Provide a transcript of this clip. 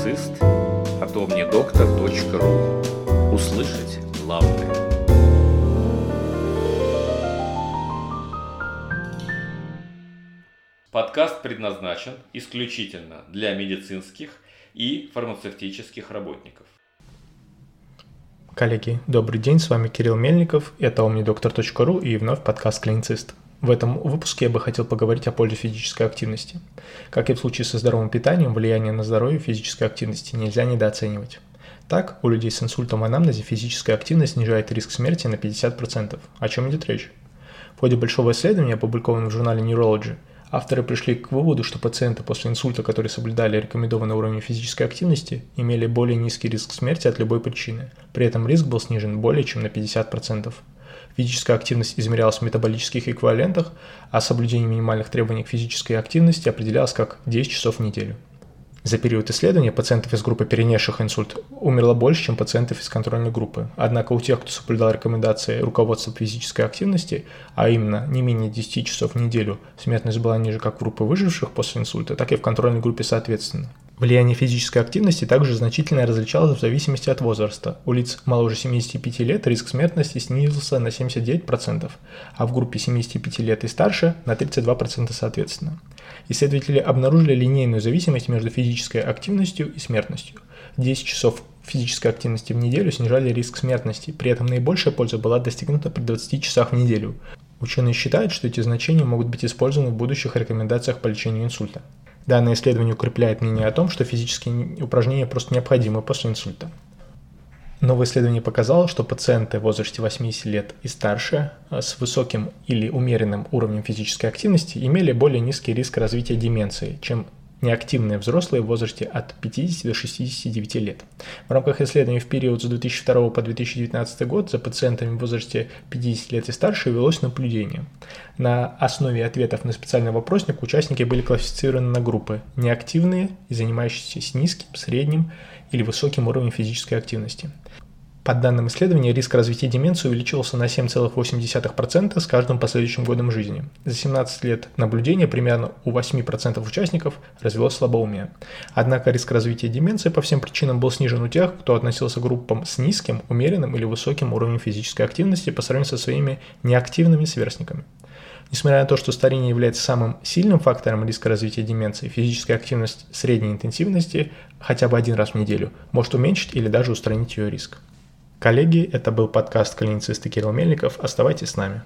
от omnidoctor.ru Услышать главное. Подкаст предназначен исключительно для медицинских и фармацевтических работников. Коллеги, добрый день, с вами Кирилл Мельников, это omnidoctor.ru и вновь подкаст «Клиницист». В этом выпуске я бы хотел поговорить о пользе физической активности. Как и в случае со здоровым питанием, влияние на здоровье физической активности нельзя недооценивать. Так, у людей с инсультом анамнезе физическая активность снижает риск смерти на 50%. О чем идет речь? В ходе большого исследования, опубликованного в журнале Neurology, авторы пришли к выводу, что пациенты после инсульта, которые соблюдали рекомендованный уровень физической активности, имели более низкий риск смерти от любой причины. При этом риск был снижен более чем на 50%. Физическая активность измерялась в метаболических эквивалентах, а соблюдение минимальных требований к физической активности определялось как 10 часов в неделю. За период исследования пациентов из группы, перенесших инсульт, умерло больше, чем пациентов из контрольной группы. Однако у тех, кто соблюдал рекомендации руководства физической активности, а именно не менее 10 часов в неделю, смертность была ниже как в группе выживших после инсульта, так и в контрольной группе соответственно. Влияние физической активности также значительно различалось в зависимости от возраста. У лиц моложе 75 лет риск смертности снизился на 79%, а в группе 75 лет и старше на 32% соответственно. Исследователи обнаружили линейную зависимость между физической активностью и смертностью. 10 часов физической активности в неделю снижали риск смертности, при этом наибольшая польза была достигнута при 20 часах в неделю. Ученые считают, что эти значения могут быть использованы в будущих рекомендациях по лечению инсульта. Данное исследование укрепляет мнение о том, что физические упражнения просто необходимы после инсульта. Новое исследование показало, что пациенты в возрасте 80 лет и старше э, с высоким или умеренным уровнем физической активности имели более низкий риск развития деменции, чем неактивные взрослые в возрасте от 50 до 69 лет. В рамках исследований в период с 2002 по 2019 год за пациентами в возрасте 50 лет и старше велось наблюдение. На основе ответов на специальный вопросник участники были классифицированы на группы неактивные и занимающиеся с низким, средним или высоким уровнем физической активности. По данным исследования, риск развития деменции увеличивался на 7,8% с каждым последующим годом жизни. За 17 лет наблюдения примерно у 8% участников развелось слабоумие. Однако риск развития деменции по всем причинам был снижен у тех, кто относился к группам с низким, умеренным или высоким уровнем физической активности по сравнению со своими неактивными сверстниками. Несмотря на то, что старение является самым сильным фактором риска развития деменции, физическая активность средней интенсивности хотя бы один раз в неделю может уменьшить или даже устранить ее риск. Коллеги, это был подкаст клинициста Кирилл Мельников. Оставайтесь с нами.